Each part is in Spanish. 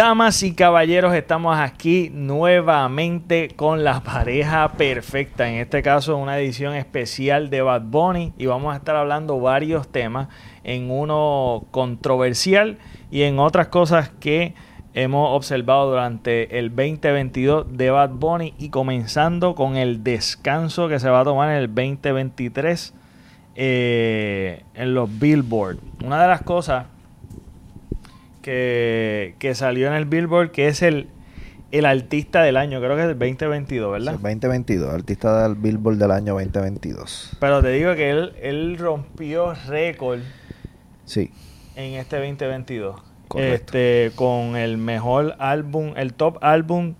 Damas y caballeros, estamos aquí nuevamente con la pareja perfecta. En este caso, una edición especial de Bad Bunny y vamos a estar hablando varios temas, en uno controversial y en otras cosas que hemos observado durante el 2022 de Bad Bunny y comenzando con el descanso que se va a tomar en el 2023 eh, en los Billboard. Una de las cosas que, que salió en el Billboard, que es el, el artista del año, creo que es el 2022, ¿verdad? Sí, 2022, artista del Billboard del año 2022. Pero te digo que él, él rompió récord Sí, en este 2022. Correcto. Este, con el mejor álbum, el top álbum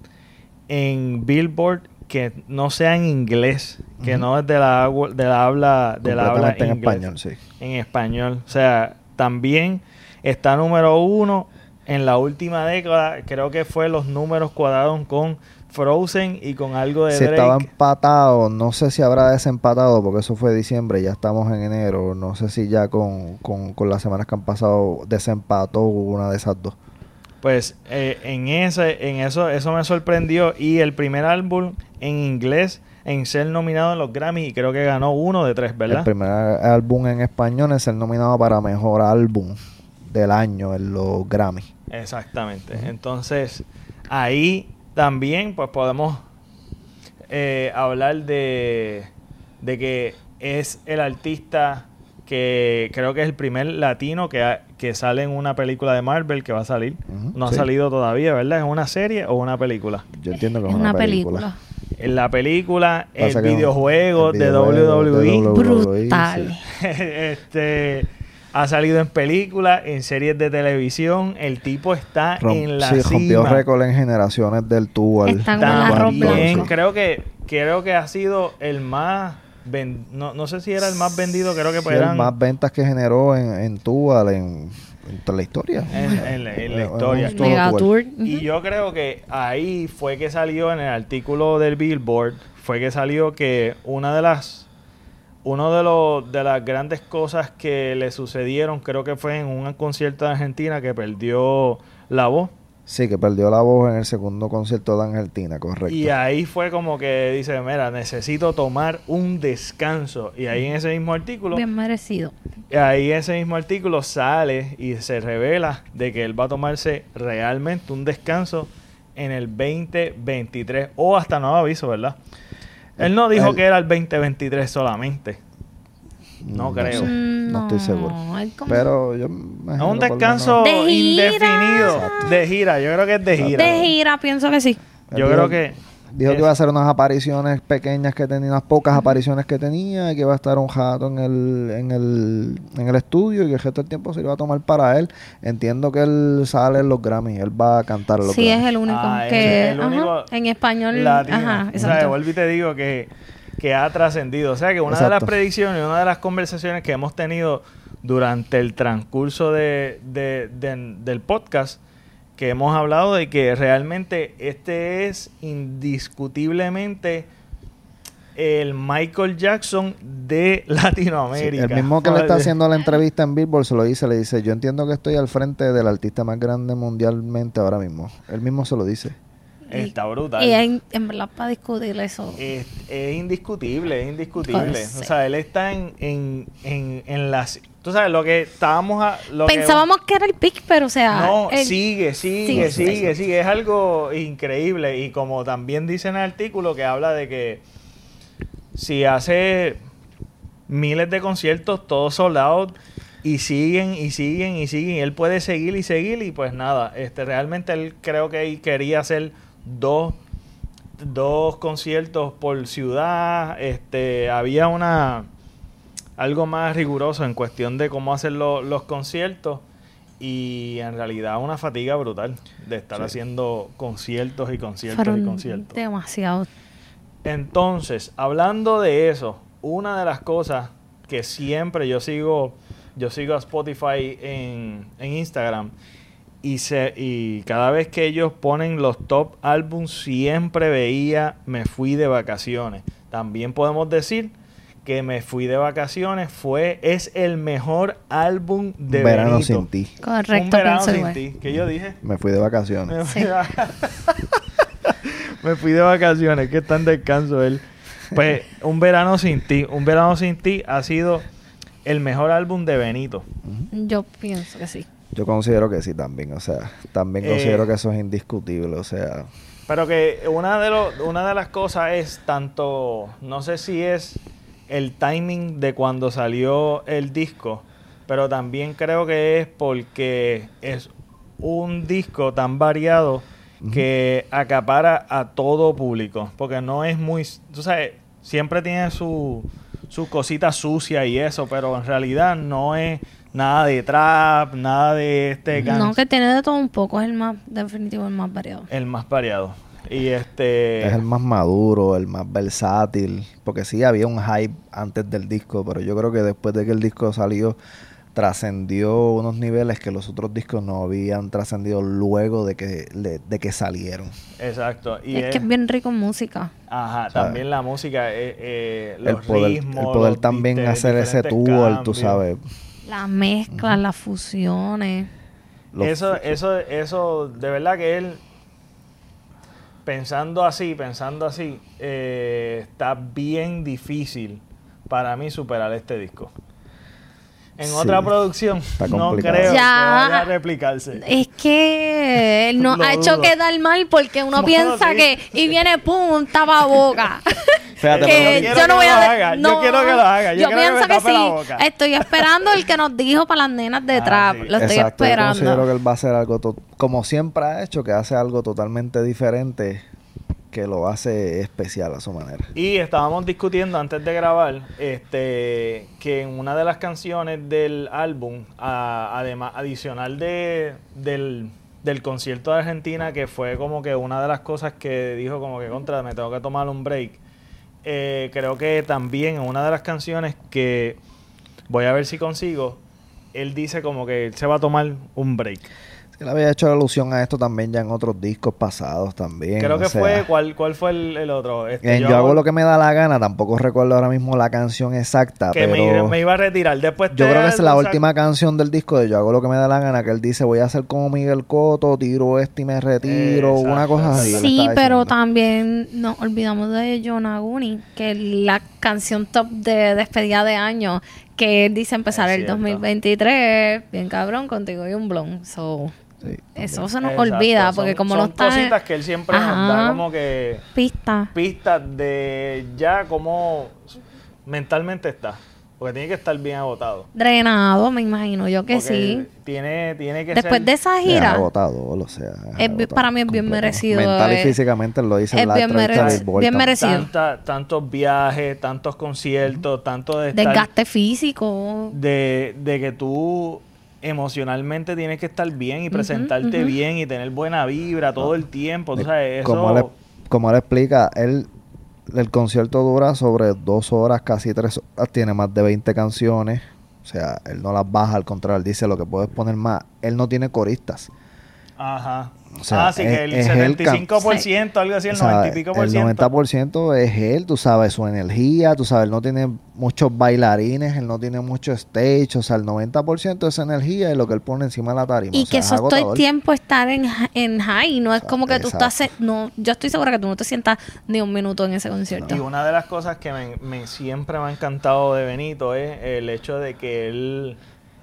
en Billboard que no sea en inglés, que no es de la, de la habla, de la habla en inglés. español, sí. en español. O sea, también está número uno en la última década. Creo que fue los números cuadrados con Frozen y con algo de Si Drake. estaba empatado, no sé si habrá desempatado, porque eso fue diciembre, ya estamos en enero. No sé si ya con, con, con las semanas que han pasado desempató una de esas dos. Pues eh, en ese, en eso, eso me sorprendió. Y el primer álbum en inglés en ser nominado en los Grammy y creo que ganó uno de tres, El ¿verdad? primer álbum en español es el nominado para mejor álbum del año en los Grammy. Exactamente. Entonces, ahí también pues podemos eh, hablar de, de que es el artista que creo que es el primer latino que, ha- que sale en una película de Marvel que va a salir. No ha salido todavía, ¿verdad? ¿Es una serie o una película? Yo entiendo que Es una película. En la película, el videojuego el de videojuego de WWE, WWE, Brutal. sí. este ha salido en películas, en series de televisión. El tipo está Rom- en la sí, rompió cima. récord en generaciones del arroz También creo que creo que ha sido el más ven- no, no sé si era el más vendido, creo que Sí, pues el eran más ventas que generó en, en Tual en, en toda la historia. en, en la, en la historia. Megatour. Y yo creo que ahí fue que salió en el artículo del Billboard, fue que salió que una de las uno de los de las grandes cosas que le sucedieron, creo que fue en un concierto de Argentina que perdió la voz. Sí, que perdió la voz en el segundo concierto de Argentina, correcto. Y ahí fue como que dice, mira, necesito tomar un descanso. Y ahí en ese mismo artículo, Bien merecido. ahí ese mismo artículo sale y se revela de que él va a tomarse realmente un descanso en el 2023 o hasta nuevo aviso, ¿verdad? Él no dijo Él- que era el 2023 solamente. No creo. sé, Mm, no estoy seguro. hay como- Pero yo Es me imagino un descanso De gira. indefinido. De gira, yo creo que es de gira. de gira, pienso que sí. Yo creo que Dijo es- que iba a hacer unas apariciones pequeñas que tenía, unas pocas apariciones que tenía, y que iba a estar un jato en el, en el, en el estudio y que el resto del tiempo se lo iba a tomar para él. Entiendo que él sale en los Grammys, él va a cantar los Sí, es el único Ah, que. es el ajá, único en español. latino. Ajá, O sea, exacto. vuelvo y te digo que, que ha trascendido. O sea, que una de las Exacto. predicciones, una de las conversaciones que hemos tenido durante el transcurso de, de- de- del podcast, que hemos hablado de que realmente este es indiscutiblemente el Michael Jackson de Sí, Latinoamérica. el mismo que le está haciendo la entrevista en Billboard se lo dice, le dice, yo entiendo que estoy al frente del artista más grande mundialmente ahora mismo. Él mismo se lo dice. Está brutal. Y en, en verdad, para discutir eso. Es, es indiscutible, es indiscutible. Pues, o sea, él está en, en, en, en las... Tú sabes, lo que estábamos... A, lo Pensábamos que era el pick, pero o sea. no, el- sigue, sigue, sigue, sigue. Es algo increíble. Y como también dice en el artículo que habla de que si hace miles de conciertos, todos soldados, y siguen, y siguen, y siguen, y él puede seguir y seguir, y pues nada, este realmente él creo que quería hacer dos, dos conciertos por ciudad. Este, había una algo más riguroso en cuestión de cómo hacer lo- los conciertos y en realidad una fatiga brutal de estar Sí. haciendo conciertos y conciertos y conciertos. demasiado. Entonces, hablando de eso, una de las cosas que siempre yo sigo, yo sigo a Spotify en, en Instagram y, se, y cada vez que ellos ponen los top álbums siempre veía Me fui de vacaciones. También podemos decir que me fui de vacaciones fue es el mejor álbum de Verano Benito. sin ti. Correcto, Un verano sin igual. ti. ¿Qué yo dije? Me fui de vacaciones. Me fui, de... me fui de vacaciones, que está en descanso él. Pues un verano sin ti, un verano sin ti ha sido el mejor álbum de Benito. Yo pienso que sí. Yo considero que sí también, o sea, también Eh, considero que eso es indiscutible, o sea, Pero que una de, lo- una de las cosas es tanto, no sé si es el timing de cuando salió el disco, pero también creo que es porque es un disco tan variado que acapara a todo público, porque no es muy, tú sabes, siempre tiene su sus cositas sucias y eso, pero en realidad no es nada de trap, nada de este No, que tiene de todo un poco. Es el más, definitivo, el más variado. el más variado. Y este es el más maduro, el más versátil, porque sí había un hype antes del disco, pero yo creo que después de que el disco salió trascendió unos niveles que los otros discos no habían trascendido luego de que de que salieron. Exacto. Y es que es bien rico en música. Ajá, ¿sabes? también la música, eh, eh, El los poder, ritmos. el poder los también dite- hacer ese tour, tú sabes. Las mezclas, las fusiones. los- Eso, eso, eso, de verdad que él, pensando así, pensando así, eh, está bien difícil para mí superar este disco. En Sí, otra producción, no creo que Ya. vaya a replicarse. Es que nos Lo ha hecho quedar mal porque uno Bueno, piensa sí. que y viene pum, tapa boca. Fíjate, que yo quiero que lo haga, yo quiero que lo haga, yo Yo, quiero que pienso me que, sí. boca. Estoy esperando el que nos dijo para las nenas de Ah, trap. sí. Lo estoy Exacto, yo considero esperando. que él va a hacer algo, to- como siempre ha hecho, que hace algo totalmente diferente, que lo hace especial a su manera. Y estábamos discutiendo antes de grabar este que en una de las canciones del álbum, a- además adicional de, del, del concierto de Argentina, que fue como que una de las cosas que dijo como que contra, me tengo que tomar un break. Eh, creo que también en una de las canciones que voy a ver si consigo, él dice como que él se va a tomar un break. Él había hecho alusión a esto también ya en otros discos pasados también. Creo que sea, fue, ¿cuál, cuál fue el, el otro? Este, en yo, hago lo que me da la gana, tampoco recuerdo ahora mismo la canción exacta, que pero me, me iba a retirar. Después yo creo que es la última canción del disco de Yo hago lo que me da la gana, que él dice voy a hacer como Miguel Coto, tiro este y me retiro, Exacto. una cosa así. Sí, pero diciendo. también nos olvidamos de John Aguni, que la canción top de despedida de año, que él dice empezar Es el cierto. 2023, bien cabrón, contigo y un blon. So, Sí, eso se nos Exacto, olvida, son- porque como son no está en cositas que él siempre nos Ajá. da como que pista. pistas de ya cómo mentalmente está. Porque tiene que estar bien agotado. Drenado, me imagino yo que Porque sí. Tiene, tiene que Después ser... de esa Es gira, agotador, o sea. Es agotador para mí es bien completo. merecido, Mental eh. y físicamente él lo dice en Es la bien merec- bien merecido. tanta- tantos viajes, tantos conciertos, tanto de estar... desgaste físico. de, de que tú emocionalmente tienes que estar bien y presentarte bien y tener buena vibra todo el tiempo. Tú sabes, eso... Como él, como él explica, él, el concierto dura sobre dos horas, casi tres horas, tiene más de 20 canciones. O sea, él no las baja, al contrario, él dice lo que puedes poner más. Él no tiene coristas. Ajá. O sea, ah, sí, es- que el es el can- 75%, algo así, el O sea, 90 y pico por el ciento. 90% es él, tú sabes, su energía, tú sabes, él no tiene muchos bailarines, él no tiene mucho stage, o sea, el 90% es energía y lo que él pone encima de la tarima. Y o sea, que es eso todo el tiempo estar en, en high, no es como que tú Exacto. estás... se- No, yo estoy segura que tú no te sientas ni un minuto en ese concierto. Y una de las cosas que me, me- siempre me ha encantado de Benito es el hecho de que él,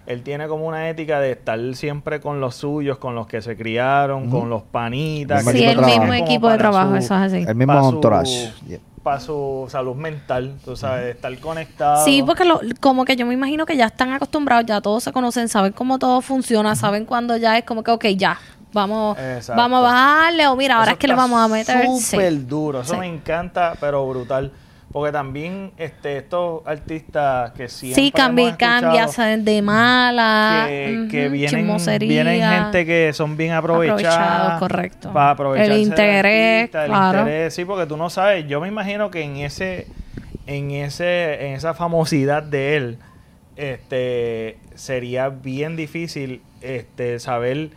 él tiene como una ética de estar siempre con los suyos, con los que se criaron, con los panitas. Sí, el mismo trabajo. equipo de trabajo, eso es así. El mismo entourage. Yeah. Para su salud mental, tú sabes, de estar conectado. Sí, porque lo- como que yo me imagino que ya están acostumbrados, ya todos se conocen, saben cómo todo funciona, saben cuando ya es como que, ok, ya, vamos, Exacto. vamos a bajarle o mira, ahora Eso es que le vamos a meter. Sí. Súper duro, eso Sí. me encanta, pero brutal. Porque también este, estos artistas que siempre Sí, cambia cambia, saben de mala, que, vienen, vienen gente que son bien aprovechadas. Aprovechados, correcto. Para aprovechar El interés, el claro. interés, sí, porque tú no sabes. Yo me imagino que en ese, en ese, en esa famosidad de él, este, sería bien difícil, este, saber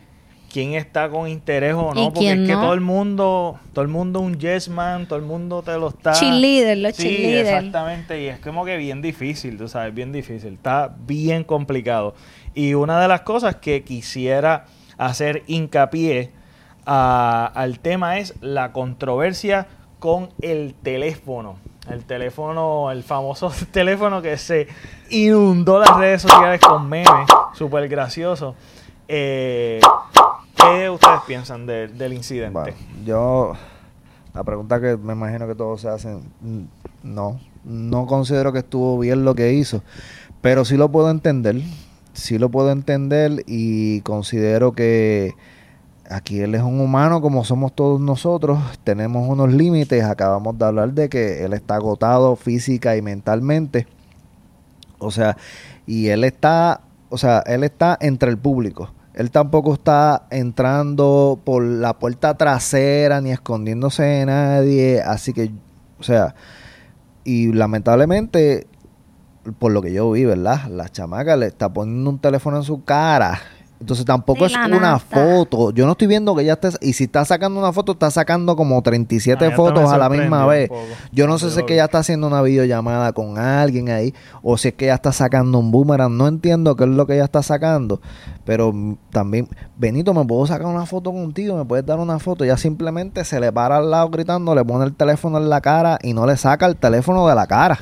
quién está con interés o no, ¿Y porque es que no? todo el mundo, todo el mundo un yes man, todo el mundo te lo está Cheerleader, los Sí, cheerleader. exactamente, y es como que bien difícil, tú sabes, bien difícil, está bien complicado. Y una de las cosas que quisiera hacer hincapié a- al tema es la controversia con el teléfono. El teléfono, el famoso teléfono que se inundó las redes sociales con memes, súper gracioso. Eh, ¿Qué ustedes piensan de- del incidente? Yo, la pregunta que me imagino que todos se hacen, mm, no, no considero que estuvo bien lo que hizo, pero sí lo puedo entender, sí lo puedo entender y considero que aquí él es un humano como somos todos nosotros, tenemos unos límites, acabamos de hablar de que él está agotado física y mentalmente, o sea, y él está, o sea, él está entre el público. Él tampoco está entrando por la puerta trasera ni escondiéndose de nadie, así que, o sea, y lamentablemente, por lo que yo vi, ¿verdad? La chamaca le está poniendo un teléfono en su cara. Entonces tampoco es una foto. Yo no estoy viendo que ella esté... Y si está sacando una foto, está sacando como 37 Ah, fotos a la misma vez. poco. Yo no sé si es que ella está haciendo una videollamada con alguien ahí o si es que ella está sacando un boomerang. No entiendo qué es lo que ella está sacando. Pero mm, también, Benito, ¿me puedo sacar una foto contigo? ¿Me puedes dar una foto? Ella simplemente se le para al lado gritando, le pone el teléfono en la cara y no le saca el teléfono de la cara.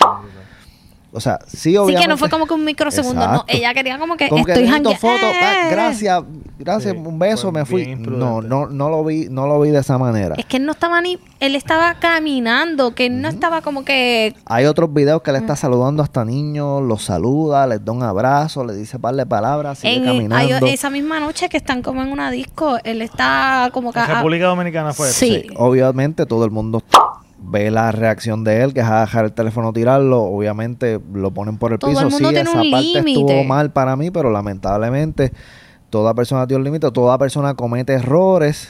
O sea, sí, Sí, obviamente. que no fue como que un microsegundo, no. Ella quería como que Como que, estoy foto, ah, ¡Eh! gracias, gracias, Sí, un beso, me fui. No, no, no lo vi, no lo vi de esa manera. Es que él no estaba ni... Él estaba caminando, que él no estaba como que... Hay otros videos que le está saludando hasta niños, los saluda, les da un abrazo, le dice par de palabras, sigue En, caminando. hay- esa misma noche que están como en una disco, él está como que... En República Dominicana fue eso. Sí. Sí, obviamente todo el mundo ve la reacción de él, que es a dejar el teléfono tirarlo, obviamente lo ponen por el Todo piso. el mundo sí, tiene esa un parte estuvo mal para mí, pero lamentablemente toda persona tiene un límite, toda persona comete errores.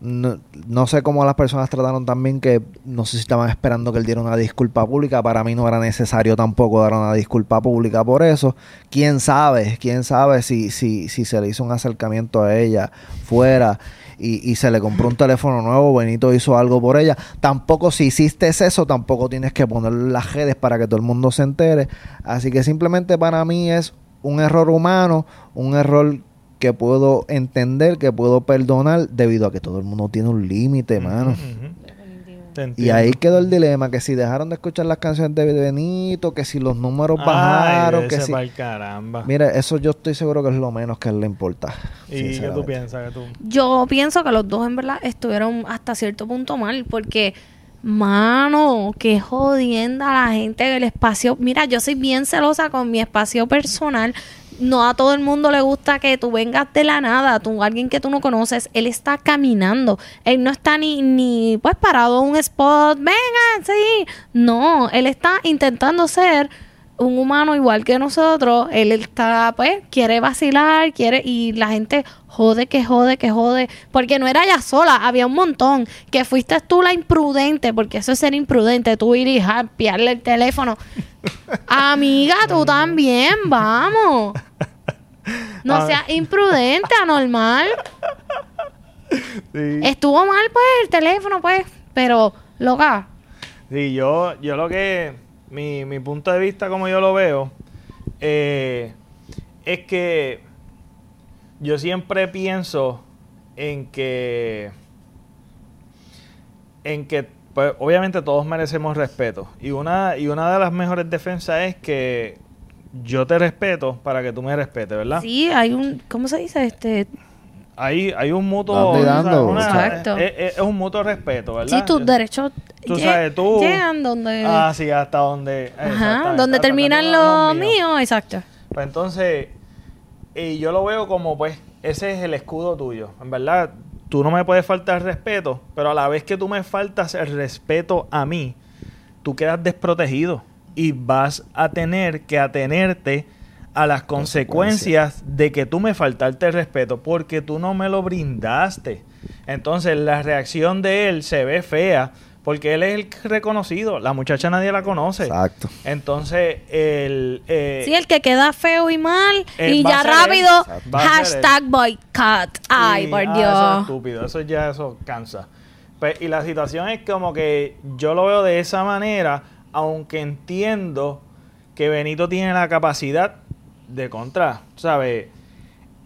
No, no sé cómo las personas trataron también que no sé si estaban esperando que él diera una disculpa pública. Para mí no era necesario tampoco dar una disculpa pública por eso. Quién sabe, quién sabe si, si, si se le hizo un acercamiento a ella fuera y, y se le compró un teléfono nuevo, Benito hizo algo por ella. Tampoco si hiciste eso, tampoco tienes que poner las redes para que todo el mundo se entere. Así que simplemente para mí es un error humano, un error que puedo entender, que puedo perdonar, debido a que todo el mundo tiene un límite, mano. Y ahí quedó el dilema, que si dejaron de escuchar las canciones de Benito, que si los números Ajá, bajaron, que si... caramba. Mira, eso yo estoy seguro que es lo menos que a él le importa. ¿Y qué tú piensas? que tú? Yo pienso que los dos en verdad estuvieron hasta cierto punto mal porque, mano, qué jodienda la gente del espacio. Mira, yo soy bien celosa con mi espacio personal. No a todo el mundo le gusta que tú vengas de la nada, tú, alguien que tú no conoces, él está caminando, él no está ni, ni pues parado en un spot, venga, sí, no, él está intentando ser un humano igual que nosotros, él está, pues, quiere vacilar, quiere, y la gente jode, que jode, que jode, porque no era ella sola, había un montón, que fuiste tú la imprudente, porque eso es ser imprudente, tú ir y jampearle el teléfono. Amiga, tú también, vamos. No seas imprudente, anormal. Sí. Estuvo mal, pues, el teléfono, pues, pero, loca, Sí, yo, yo lo que, mi, mi punto de vista como yo lo veo, eh, es que yo siempre pienso en que, en que, pues, obviamente todos merecemos respeto. Y una, y una de las mejores defensas es que yo te respeto para que tú me respetes, ¿verdad? sí, hay un, ¿cómo se dice? Este, Hay, hay un mutuo, Dando y o sea, dando. una- Exacto. es, es- es un mutuo respeto, ¿verdad? sí, tus derechos Tú sabes, tú- llegan donde... Ah, sí, hasta donde. Ajá, donde terminan terminan los míos, exacto. Pues entonces, y yo lo veo como, pues, ese es el escudo tuyo. En verdad, tú no me puedes faltar respeto, pero a la vez que tú me faltas el respeto a mí, tú quedas desprotegido y vas a tener que atenerte a las consecuencias de que tú me faltaste el respeto porque tú no me lo brindaste. Entonces la reacción de él se ve fea Porque él es el reconocido. La muchacha nadie la conoce. Exacto. Entonces, el... eh, Sí, el que queda feo y mal. Eh, y ya él. rápido, hashtag boycott. Ay, y- por ah, Eso es Dios. estúpido. Eso ya eso cansa. Pues, y la situación es como que yo lo veo de esa manera, aunque entiendo que Benito tiene la capacidad de contra, ¿sabes?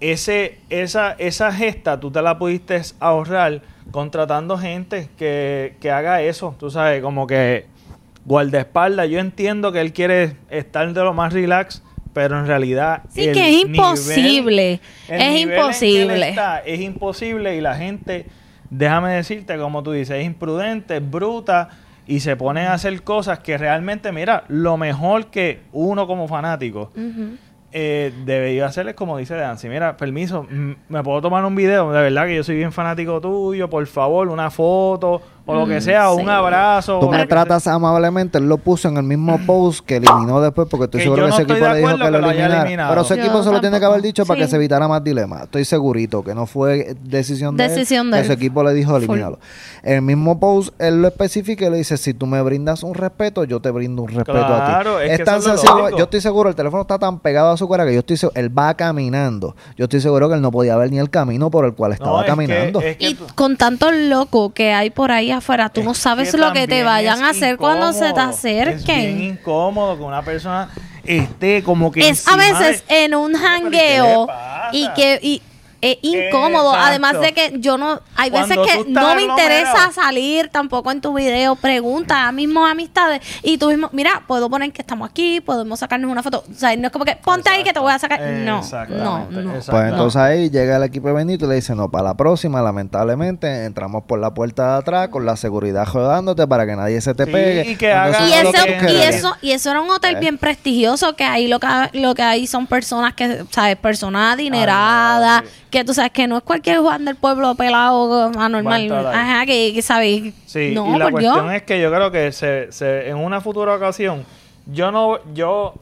Ese, esa, esa gesta tú te la pudiste ahorrar contratando gente que, que haga eso, tú sabes, como que guardaespaldas. Yo entiendo que él quiere estar de lo más relax, pero en realidad... Sí, que es imposible. Es imposible. está es imposible y la gente, déjame decirte, como tú dices, es imprudente, es bruta y se pone a hacer cosas que realmente, mira, lo mejor que uno como fanático. Eh, debería hacer es como dice Dancy, mira, permiso, m- me puedo tomar un video, de verdad que yo soy bien fanático tuyo, por favor, una foto o lo que Mm, sea, sí. un abrazo. Tú me que tratas amablemente, él lo puso en el mismo post que eliminó después, porque estoy Que seguro yo que no ese equipo le dijo que lo que lo haya eliminara. Pero ese Yo equipo se lo tiene que haber dicho para que se evitara más dilema. Estoy segurito que no fue decisión de Decisión él, de que ese él. equipo le dijo eliminarlo. En el mismo post, él lo especifica y le dice, si tú me brindas un respeto, yo te brindo un respeto Claro, a ti. es tan es lo sencillo, yo estoy seguro, el teléfono está tan pegado a su cara que yo estoy seguro, él va caminando. Yo estoy seguro que él no podía ver ni el camino por el cual No, estaba es que- caminando. es que Y con tanto loco que hay por ahí afuera, tú no Es sabes que lo que te vayan a hacer cuando se te incómodo. Es bien acerquen. incómodo que una persona esté como que Es a veces de- en un ¿Pero y qué jangueo y que y es incómodo. Exacto. Además de que yo no, hay veces Cuando que no me interesa salir tampoco en tu video. Pregunta a mismos amistades y tú mismo, mira, puedo poner que estamos aquí, podemos sacarnos una foto. O sea, no es como que ponte ahí que te voy a sacar. No, no, no. Pues entonces ahí llega el equipo de Benito y le dice, no, para la próxima, lamentablemente, entramos por la puerta de atrás con la seguridad rodándote para que nadie se te Sí, pegue. y que haga Y eso, que y eso, y eso era un hotel Eh. bien prestigioso, que ahí lo que, lo que hay son personas que, ¿sabes? Personas adineradas, Ah, sí. Que tú sabes que no es cualquier Juan del pueblo pelado anormal. Ajá, que, que sabes. Sí, no, y la por cuestión Dios. es que yo creo que se, se- en una futura ocasión, yo no, yo,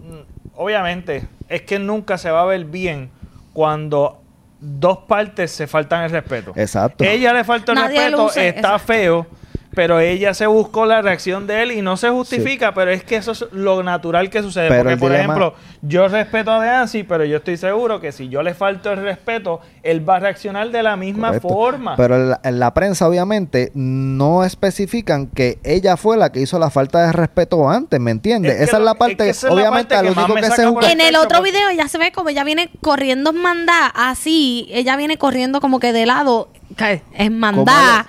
obviamente, es que nunca se va a ver bien cuando dos partes se faltan el respeto. Exacto. Ella le falta el Nadie respeto, luce, está exacto. feo, pero ella se buscó la reacción de él y no se justifica, pero es que eso es lo natural que sucede. Pero Porque, por dilema- ejemplo, yo respeto a Deancy, pero yo estoy seguro que si yo le falto el respeto, él va a reaccionar de la misma Correcto. forma. Pero en la, en la prensa, obviamente, no especifican que ella fue la que hizo la falta de respeto antes, ¿me entiendes? Es que esa es la parte, que es la obviamente, que único que saca se En el otro video ya se ve como ella viene corriendo en mandada, así, ella viene corriendo como que de lado, que es mandada.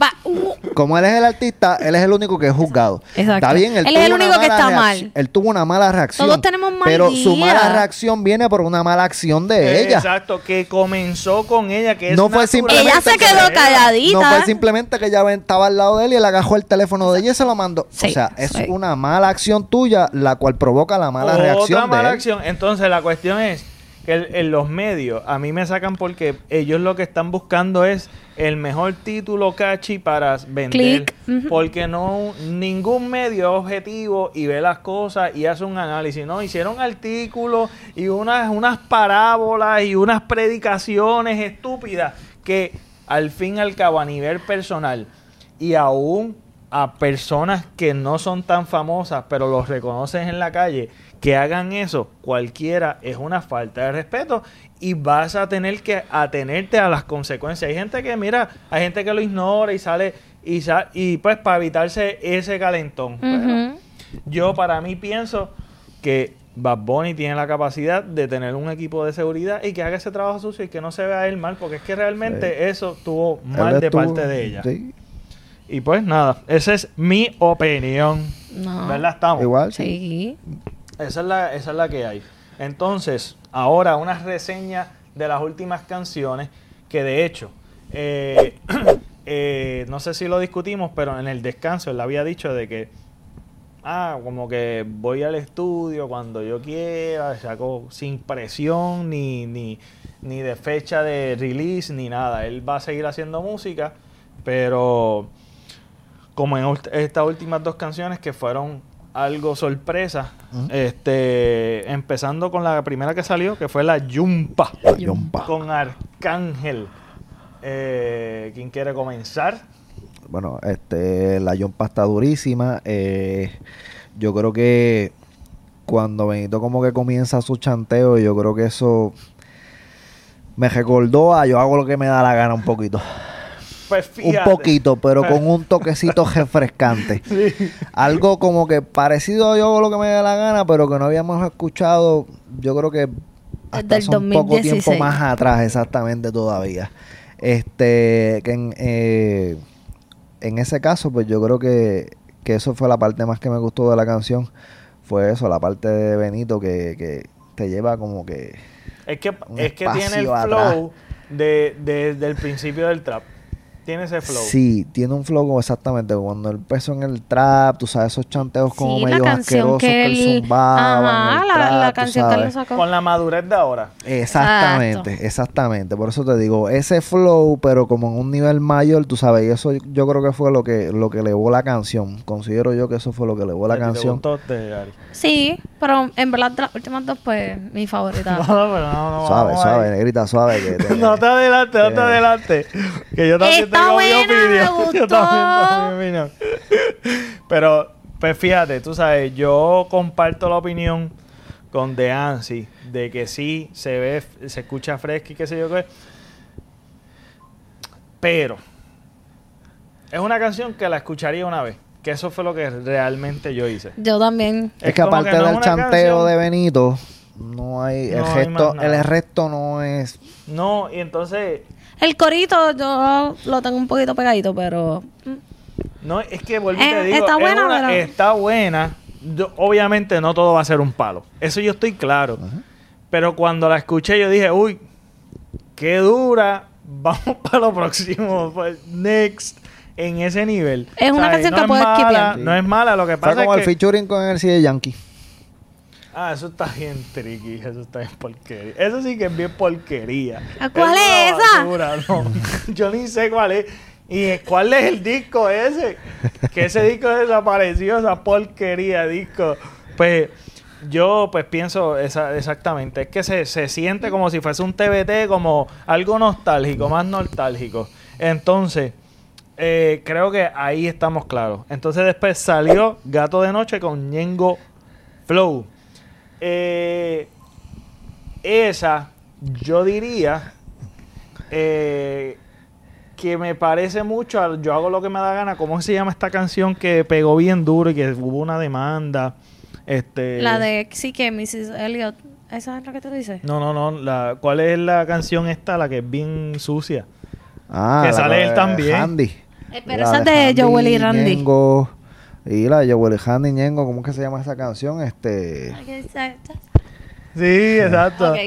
Va, uh, Como él es el artista, él es el único que es juzgado. Exacto. Está bien, él, Él es el único que está mal. Él tuvo una mala reacción. Todos tenemos mal Pero su mala reacción viene por una mala acción de ella. Exacto, que comenzó con ella, que es No fue simplemente ella se que quedó ella- calladita. No fue simplemente que ella estaba al lado de él y él agajó el teléfono de ella y se lo mandó. Sí, o sea, es sí. una mala acción tuya la cual provoca la mala Otra reacción mala de él. acción. Entonces la cuestión es que el- en los medios a mí me sacan porque ellos lo que están buscando es el mejor título catchy para vender. Click. Porque no ningún medio es objetivo y ve las cosas y hace un análisis. No, hicieron artículos y unas, unas parábolas y unas predicaciones estúpidas que al fin y al cabo a nivel personal y aún a personas que no son tan famosas, pero los reconoces en la calle, que hagan eso, cualquiera es una falta de respeto y vas a tener que atenerte a las consecuencias. Hay gente que, mira, hay gente que lo ignora y sale y, sa- y pues para evitarse ese calentón. Yo para mí pienso que Bad Bunny tiene la capacidad de tener un equipo de seguridad y que haga ese trabajo sucio y que no se vea él mal, porque es que realmente eso estuvo mal de parte de ella. Sí, Y pues nada, esa es mi opinión. No. ¿Verdad? Estamos. igual, sí. Sí. Esa es, la, esa es la que hay. Entonces, ahora una reseña de las últimas canciones que de hecho, eh, eh, no sé si lo discutimos, pero en el descanso él había dicho de que, ah, como que voy al estudio cuando yo quiera, saco sin presión ni, ni, ni de fecha de release ni nada. Él va a seguir haciendo música, pero como en estas últimas dos canciones que fueron algo sorpresa, este, empezando con la primera que salió, que fue la Yumpa, La yompa. con Arcángel. Eh, ¿Quién quiere comenzar? bueno, este, la Yompa está durísima. Eh, yo creo que cuando Benito como que comienza su chanteo, yo creo que eso me recordó a yo hago lo que me da la gana un poquito. Pues Un poquito, pero con un toquecito refrescante. Algo como que parecido a yo hago lo que me da la gana, pero que no habíamos escuchado, yo creo que hasta el hace un poco 2016. tiempo más atrás, exactamente todavía. Este, que en, eh, en ese caso, pues yo creo que, que eso fue la parte más que me gustó de la canción. Fue eso, la parte de Benito que, que te lleva como que Es que, un es que tiene el flow de, de- del principio del trap. Tiene ese flow. Sí, tiene un flow como exactamente cuando él empezó en el trap, tú sabes, esos chanteos como Sí, medio asquerosos que, que él zumbaba. en el la, trap, la canción que él sacó. Con la madurez de ahora. Exactamente, exactamente. Por eso te digo, ese flow, pero como en un nivel mayor, tú sabes, y eso yo creo que fue lo que lo que elevó la canción. Considero yo que eso fue lo que elevó la ¿A ti te canción. gustó este, Gary? Sí, pero en verdad las últimas dos, pues, mi favorita. No, no, pero no, no. Suave, suave, negrita, suave. Que te- No te adelante, no te adelante. Que yo también tengo buena, mi opinión. me Yo gustó. también tengo mi opinión. Pero, pues fíjate, tú sabes, yo comparto la opinión con The Ansi de que sí se ve, se escucha fresco y qué sé yo qué. Pero, es una canción que la escucharía una vez. Que eso fue lo que realmente yo hice. Yo también. Es que aparte no del chanteo canción- de Benito, no hay, el No hay resto, el resto no es No, y entonces El corito yo lo tengo un poquito pegadito, pero... No, es que vuelvo y Eh, te digo, está es buena, una- pero- está buena. Yo- obviamente no todo va a ser un palo. Eso yo estoy claro. Pero cuando la escuché yo dije, uy, qué dura. Vamos para lo próximo. pues, next. En ese nivel. Es una canción que es puedes mala, skipear. No es mala, lo que pasa como es el que... featuring con el de Yankee. Ah, eso está bien tricky. Eso está bien porquería. Eso sí que es bien porquería. ¿Ah, cuál una es esa? basura, no. Yo ni sé cuál es. ¿Y cuál es el disco ese? Que ese disco desapareció, esa porquería disco. Pues yo pues pienso esa- exactamente. Es que se, se siente como si fuese un TBT, como algo nostálgico, más nostálgico. Entonces, eh, creo que ahí estamos claros. Entonces después salió Gato de Noche con Ñengo Flow. Eh, esa, yo diría eh, que me parece mucho a Yo hago lo que me da gana. ¿Cómo se llama esta canción que pegó bien duro y que hubo una demanda? Este, La de... Sí, que Mrs. Elliot... ¿Esa es la que tú dices? No, no, no. La, ¿Cuál es la canción esta? La que es bien sucia. Ah, Que la sale de él también. Randy. Eh, pero La esa es de Joel y Randy. Y la de Joel y Ñengo, ¿cómo es que se llama esa canción? Este... Sí, exacto. Ok.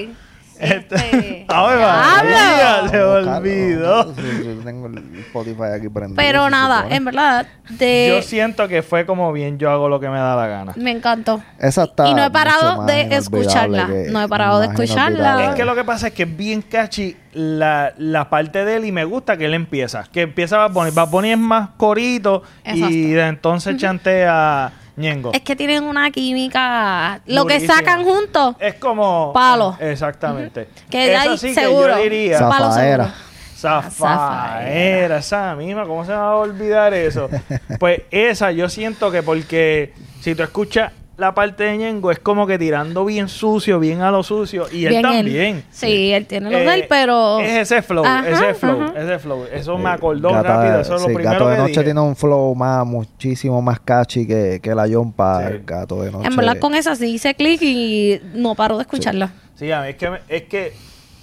Este- Este... ¡Ay. Se olvidó. Yo tengo el Spotify aquí prendido. Pero nada, en verdad, de... Yo siento que fue como bien yo hago lo que me da la gana. Me encantó. Esa está Y no he parado de escucharla. No he parado de escucharla. Es que lo que pasa es que es bien catchy la, la parte de él y me gusta que él empieza. Que empieza Bad Bunny. Bad Bunny es más corito y Exacto. de entonces chantea Ñengo. Es que tienen una química. Lo que sacan juntos. Es como... Palo. Exactamente. Que Esa ahí sí seguro. que yo diría... Palo Zafaera. seguro. Zafaera, esa misma, ¿cómo se me va a olvidar eso? Pues esa yo siento que porque si tú escuchas la parte de Ñengo es como que tirando bien sucio, bien a lo sucio y él Bien también. Sí, él tiene lo Eh, de él, pero. Es ese flow, Ajá, ese flow, ajá. ese flow. Eso me Eh, acordó Gata- rápido, eso es lo sí, primero Gato de que Noche dije. tiene un flow más, muchísimo más catchy que, que la Yompa. Sí. el Gato de Noche. En verdad, con esa sí hice clic y no paro de escucharla. Sí, a mí es que, me- es que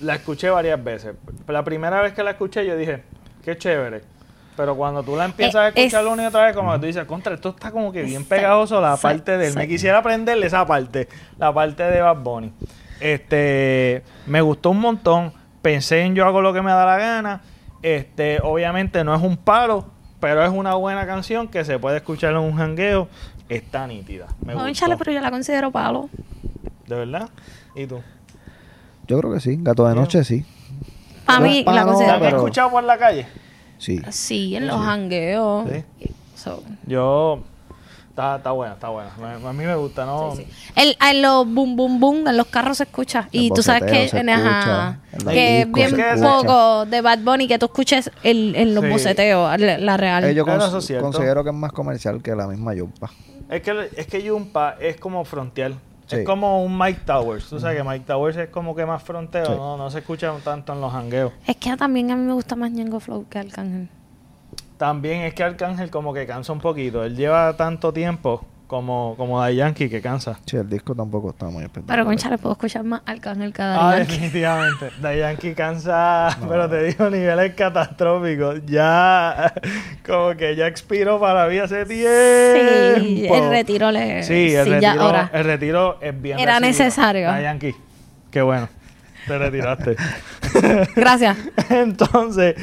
la escuché varias veces. La primera vez que la escuché yo dije, qué chévere. Pero cuando tú la empiezas a Eh, es- escuchar una y otra vez, como que tú dices, contra, esto está como que bien pegajoso la sí, parte de él. Me quisiera aprenderle esa parte, la parte de Bad Bunny. Este, me gustó un montón. Pensé en Yo hago lo que me da la gana. Este, obviamente no es un palo, pero es una buena canción que se puede escuchar en un jangueo. Está nítida. Me No, chale, pero yo la considero palo. ¿De verdad? ¿Y tú? Yo creo que sí. Gato de Noche sí. Para mí, es palo, la ¿La considero pero- palo. escuchado por la calle? Sí. Sí, en los jangueos. Sí. So, Yo, Está, está buena, está buena. Me- A mí me gusta, ¿no? Sí, sí. El, en los boom, boom, boom, en los carros se escucha. Y tú sabes boceteo que, se en- ajá, escucha, en los que es discos bien se escucha. poco de Bad Bunny que tú escuches el, en los Sí. boceteos, la, la real. Eh, yo Bueno, cons- eso es cierto. considero que es más comercial que la misma Yumpa. Es que, es que Jumpa es como frontear. Sí. Es como un Mike Towers. Tú sabes que Mike Towers es como que más fronteo, Sí. no, no se escucha tanto en los hangueos. Es que también a mí me gusta más Ñengo Flow que Arcángel. También es que Arcángel como que cansa un poquito. Él lleva tanto tiempo como, como Yankee que cansa. Sí, el disco tampoco está muy espectacular. Pero concha, le puedo escuchar más Arcángel que a Ah, Daddy Yankee. definitivamente. Daddy Yankee cansa, pero te digo, niveles catastróficos. Ya, como que ya expiró para mí hace tiempo. Sí, el retiro le... Sí, el, sí, ya retiro, ahora. el retiro es bien Era recibido. necesario. Daddy Yankee, qué bueno. Te retiraste. Gracias. Entonces,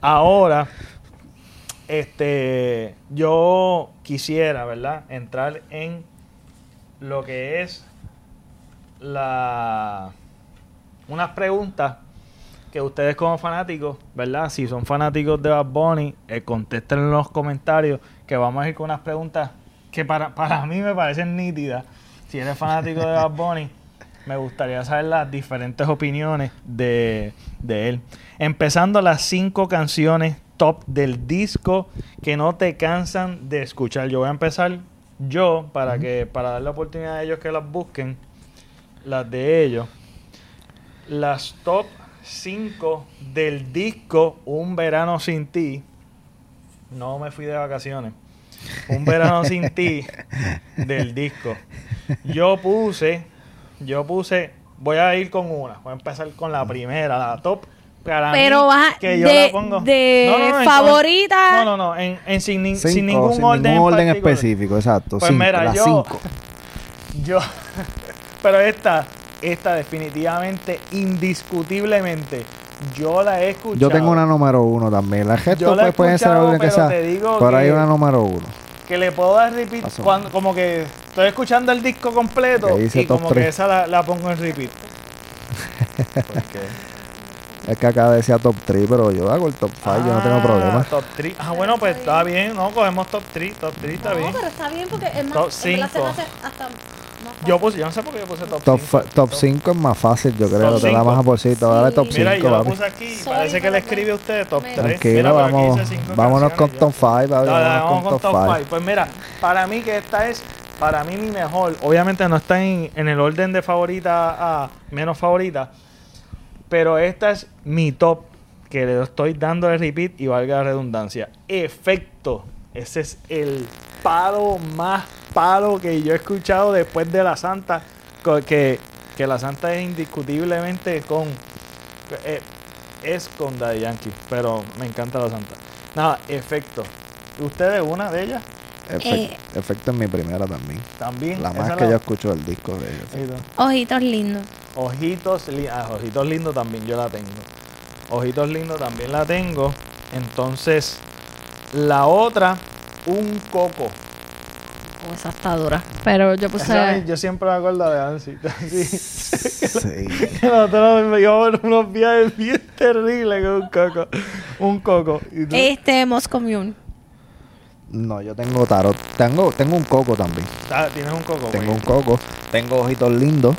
ahora, este, yo quisiera, ¿verdad? Entrar en lo que es la unas preguntas que ustedes como fanáticos, ¿verdad? Si son fanáticos de Bad Bunny, eh, contesten en los comentarios que vamos a ir con unas preguntas que para, para mí me parecen nítidas. Si eres fanático de Bad Bunny, me gustaría saber las diferentes opiniones de, de él. Empezando las cinco canciones top del disco que no te cansan de escuchar. Yo voy a empezar yo para que para dar la oportunidad a ellos que las busquen, las de ellos. Las top 5 del disco Un verano sin ti. No me fui de vacaciones. Un verano sin ti del disco. Yo puse, yo puse, voy a ir con una. Voy a empezar con la primera, la top. Para Pero mí, vas que yo de- la pongo. de en- favorita. No, no, no, en, en sin, ni- Cinco, sin ningún sin orden. ningún en orden específico, exacto. Pues cinco, mira, las yo- cinco. Yo, pero esta, esta definitivamente, indiscutiblemente, yo la he escuchado. Yo tengo una número uno también. Las Yo gestos la he pues, pueden ser orden que pero sea. te digo Pero hay que- una número uno. que le puedo dar repeat cuando, como que estoy escuchando el disco completo y como que esa la, la pongo en repeat. ¿Por qué? Es que acá decía top 3, pero yo hago el top 5, yo no tengo Ah, problema. Top 3. Ah, bueno, pues está bien, ¿no? Cogemos top 3. Top 3 está bien. pero está bien porque es más- Top en verdad se me cinco. hace hasta Yo puse, yo no sé por qué yo puse top Top, 5. fi- top 5 es más fácil, yo creo. Top Te da más aporcito. Dale Sí. top Mira, 5, yo lo puse aquí. Sorry, Parece que le escribe usted top me- 3. Tranquilo, vamos, vámonos con top 5, papi. Dale, dale, Vámonos vamos con top 5. Pues mira, para mí que esta es, para mí mi mejor. Obviamente no está en, en el orden de favorita a menos favorita, pero esta es mi top que le estoy dando el repeat y valga la redundancia. Efecto. Ese es el palo más palo que yo he escuchado después de la Santa. Que, que la Santa es indiscutiblemente con. eh, es con Daddy Yankee, pero me encanta la Santa. Nada, efecto. ¿Ustedes una de ellas? Efecto, Eh. efecto es mi primera también. También. La más la- que yo escucho del disco de ellos. Ojitos lindos. Ojitos, li- ah, ojitos lindos también yo la tengo. Ojitos lindos también la tengo. Entonces, la otra, un coco. Oh, esa está dura. Pero yo puse... Esa- Yo siempre me acuerdo de Ansi. Sí. Sí. Que Nosotros íbamos en unos viajes bien terribles con un coco. Un coco. Este, Moscow Mule. No, yo tengo tarot. Tengo, tengo un coco también. Ah, tienes un coco. Tengo güey. un coco. Tengo ojitos lindos.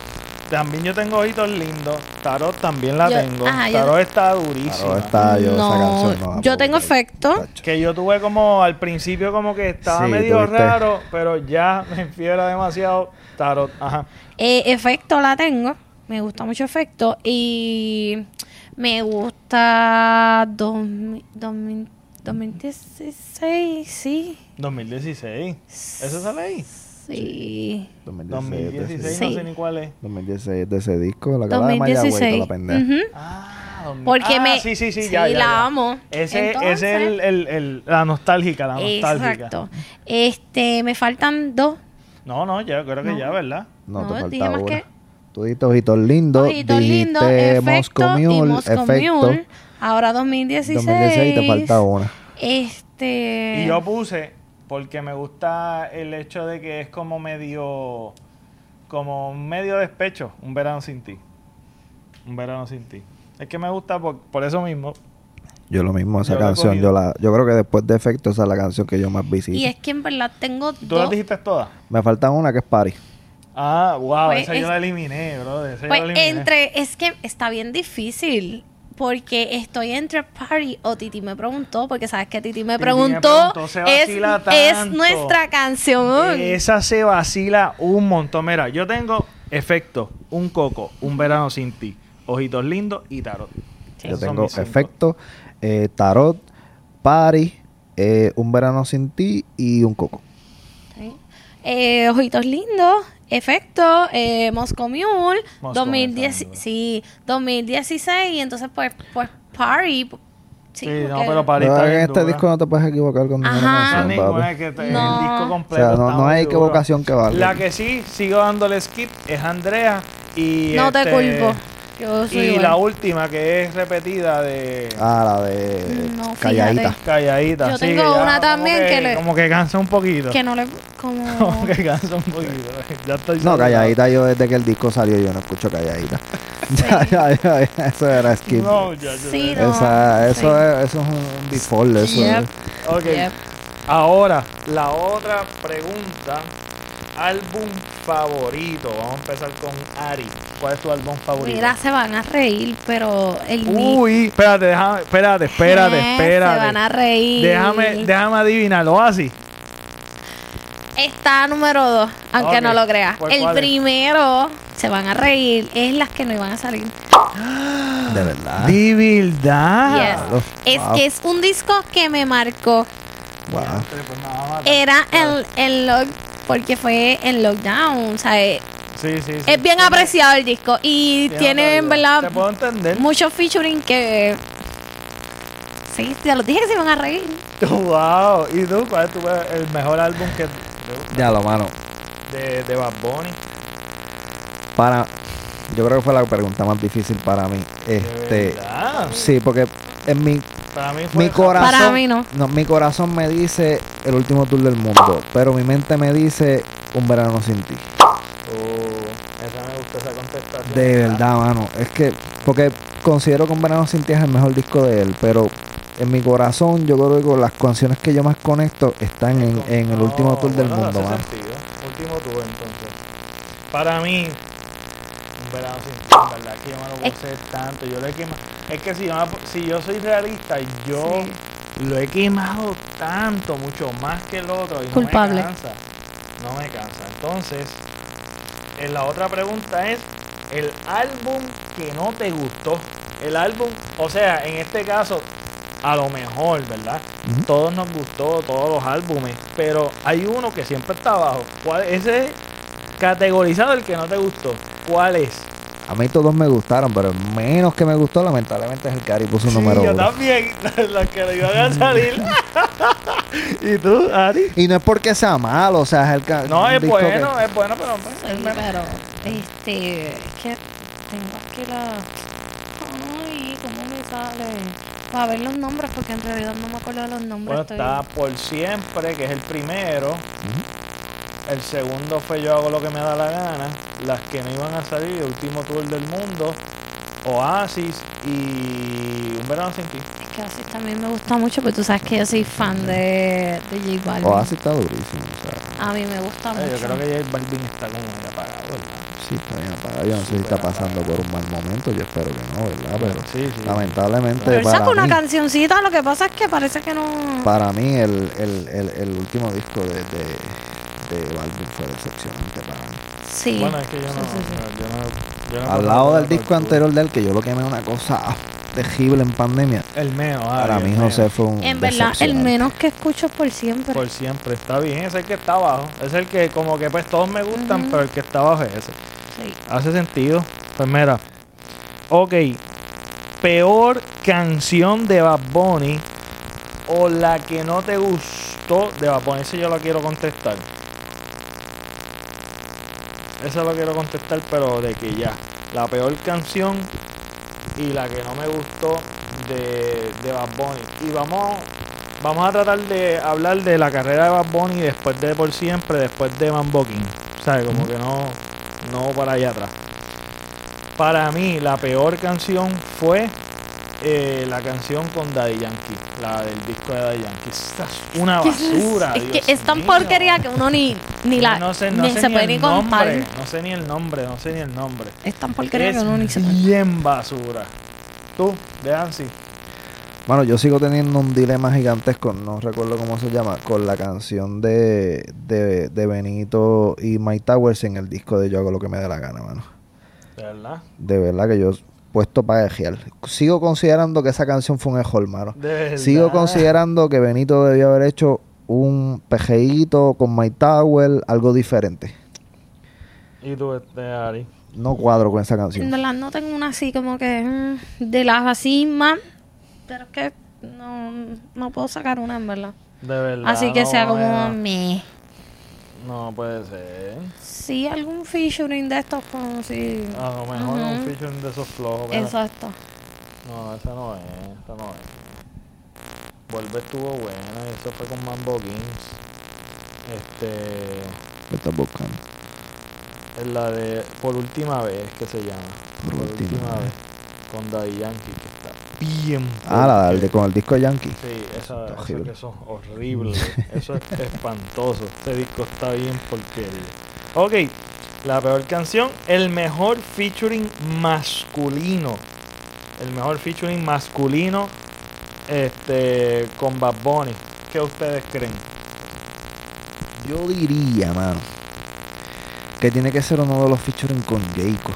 También yo tengo ojitos lindos. Tarot también la Yo- tengo. ajá, yo- Tarot está durísima. Tarot está yo esa No, canción. no yo tengo efecto. Que yo tuve como al principio como que estaba Sí, medio tuviste. raro, pero ya me enfiera demasiado. Tarot, ajá. Eh, efecto la tengo. Me gusta mucho efecto. Y me gusta dos mi- dos mil- 2016, sí. 2016. ¿Eso sale ahí? Sí. 2016. 2016, Sí. no sé ni cuál es. 2016 de ese disco. La cara de Mayagüez, 2016. la pendeja. Ujú. Ah, 2000. Porque Ah, me. Sí, sí, sí, ya, ya, la ya. amo. Ese, Entonces- ese es el, el, el- la nostálgica, la nostálgica. Exacto. Este, me faltan dos. No, no, ya creo que No. ya, ¿verdad? No, No, te dije falta más una. que- Tú dijiste ojitos lindos. Ojitos lindos, efecto y Mule, Moscow efecto. Mule. Ahora 2016. 2016 te falta una. Este. Y yo puse, porque me gusta el hecho de que es como medio, como medio despecho, un verano sin ti. Un verano sin ti. Es que me gusta por, por eso mismo. Yo lo mismo, esa Yo canción, yo la, yo creo que después de efecto esa es la canción que yo más visito. Y es que en verdad tengo ¿Tú las dos. dijiste todas? Me falta una que es Party. Ah, wow, Pues esa yo la eliminé, bro. Esa Pues yo la eliminé. entre, es que está bien difícil. Porque estoy entre Party o Titi me preguntó, porque sabes que Titi me Titi me preguntó, se es, nuestra canción. Esa se vacila un montón. Mira, yo tengo efecto, un coco, un verano sin ti, ojitos lindos y tarot. Yo tengo efecto, eh, tarot, Party, eh, un verano sin ti y un coco. Sí. Eh, ojitos lindos, efecto, eh, Moscow Mule, Moscow 2010, Mule, está sí, 2016, y entonces pues, pues Party. Sí, Sí, no, porque- pero Party en bien este dura. disco no te puedes equivocar con ninguna Ajá. No, canción, ninguna, papi. es que te- No. el disco O completo sea, no, hay duro. equivocación que valga. La que sí sigo dándole skip es Andrea y No te este, culpo. Yo soy Y igual. la última que es repetida de Ah, la de No, Calladita. calladita. Yo sí, tengo que una también que le- como que cansa un poquito. Que no le. Como. Como que cansa un poquito. Ya estoy No. Calladita yo desde que el disco salió yo no escucho Calladita. ya, ya, ya, ya, eso era skip. No, ya, ya, Sí, no. Esa, eso, sí. es, eso es un default. Eso Yep. es- Ok. Yep. Ahora, la otra pregunta. Álbum favorito. Vamos a empezar con Ari. ¿Cuál es tu álbum favorito? Mira, se van a reír, pero el. Uy, espérate, déjame, espérate, espérate, Eh, espérate. Se van a reír. Déjame, déjame adivinar, Oasis. Está número dos, aunque no lo creas. pues, El primero, se van a reír, es las que no iban a salir. De verdad. De verdad. Yes. Es Wow. que es un disco que me marcó. Wow. Pues. Era el, el porque fue en lockdown. O sea, es, Sí, sí, sí. es bien apreciado el disco. Y tiene, en verdad, muchos featuring que. Sí, te lo dije que se iban a reír. wow. ¿Y tú? ¿Cuál es tu, el mejor álbum que Ya lo mano. de, de Bad Bunny? Para. Yo creo que fue la pregunta más difícil para mí. De Este. verdad. Sí, porque en mi, Para mí fue mi corazón. Para mí no. Mi corazón me dice el último tour del mundo. Pero mi mente me dice un verano sin ti. Oh, esa me gusta esa contestación. De verdad, mano. Es que. Porque considero que un verano sin ti es el mejor disco de él. Pero en mi corazón, yo creo que con las canciones que yo más conecto están en, en el No, último tour del bueno, mundo, hace mano. sentido. Último tour, entonces. Para mí, un verano sin ti, en verdad, que yo me lo Es- gocé tanto. Yo lo he quemado. Es que si yo, si yo soy realista, yo Sí. lo he quemado tanto, mucho más que el otro. Y Culpable. No me cansa. No me cansa. Entonces, en la otra pregunta es: el álbum que no te gustó. El álbum, o sea, en este caso, a lo mejor, ¿verdad? Todos nos gustó, todos los álbumes, pero hay uno que siempre está abajo. ¿Cuál, ese es categorizado el que no te gustó. ¿Cuál es? A mí todos me gustaron, pero el menos que me gustó, lamentablemente, es el que Ari puso Sí, número yo uno. también, los que le iban a salir. ¿Y tú, Ari? Y no es porque sea malo, o sea, es el ca- No, es que- bueno, es bueno, pero... pues, Sí, pero este, es que tengo aquí la. Ay, ¿cómo me sale? Para ver los nombres, porque en realidad no me acuerdo de los nombres. Bueno, estoy- está Por Siempre, que es el primero. El segundo fue Yo hago lo que me da la gana. Las que no iban a salir, el último tour del mundo. Oasis y Un verano sin ti. Es que Oasis también me gusta mucho, pero tú sabes que yo soy fan de, de J Balvin. Oasis está durísimo, o sea, A mí me gusta mucho. yo creo que J Balvin está como medio apagado, ¿verdad? sí, está bien apagado. Yo no sé si está pasando apagado. por un mal momento, yo espero que no, ¿verdad? Pero sí, sí. lamentablemente Pero él para saca una mí, cancioncita, lo que pasa es que parece que no. para mí el, el, el, el último disco de, de, de Balvin fue decepcionante para mí. Sí. Bueno, es que yo no, Sí, sí, sí. no- yo no, yo no Al lado la del disco anterior de él, que yo lo quemé una cosa terrible en pandemia, El meo, ah, para mí meo. José fue un en verdad, el menos que escucho es por siempre. Por siempre, está bien, es el que está abajo. Es el que como que pues todos me gustan, Ujú. pero el que está abajo es ese. Sí. Hace sentido. Pues mira. Ok. Peor canción de Bad Bunny o la que no te gustó de Bad Bunny. Eso yo lo quiero contestar. Eso lo quiero contestar, pero de que ya. La peor canción y la que no me gustó de, de Bad Bunny. Y vamos, vamos a tratar de hablar de la carrera de Bad Bunny después de Por Siempre, después de Mambo King. ¿Sabes? Como que no, no para allá atrás. Para mí, la peor canción fue eh, la canción con Daddy Yankee, la del disco de Daddy Yankee. Esta es una basura. es que es tan mío. porquería que uno ni, ni la no sé, no ni sé se ni puede el ni contar. nombre, no sé ni el nombre, no sé ni el nombre. Es tan porquería Es que uno ni se puede. bien basura. Tú, de Ansi. Bueno, yo sigo teniendo un dilema gigantesco, no recuerdo cómo se llama, con la canción de, de, de Benito y Mike Towers en el disco de Yo hago lo que me dé la gana, mano. De verdad. De verdad que yo puesto para ejear. Sigo considerando que esa canción fue un ejol, mano. De verdad. Sigo considerando que Benito debió haber hecho un pejeíto con Mike Tower, algo diferente. Y tú, este, Ari. No cuadro con esa En canción. verdad no tengo una así como que mm, de las así más, pero es que no, no puedo sacar una en verdad. De verdad. Así que no, sea como me. No puede ser. Sí, algún featuring de estos como si. A lo mejor un featuring de esos flojos. pero- Exacto. No, esa no es, esa no es. Vuelve estuvo buena, eso fue con Mambo Kings. Este. ¿Qué estás buscando? Es la de Por última vez que se llama. Por última vez. Con Daddy Yankee, que está bien. Ah, la fuerte. de, con el disco de Yankee. Sí, esa, eso, horrible. que eso es horrible. eso es espantoso. Este disco está bien porquería. Ok, la peor canción, el mejor featuring masculino. El mejor featuring masculino este con Bad Bunny. ¿Qué ustedes creen? Yo diría, mano, que tiene que ser uno de los featuring con Jayco.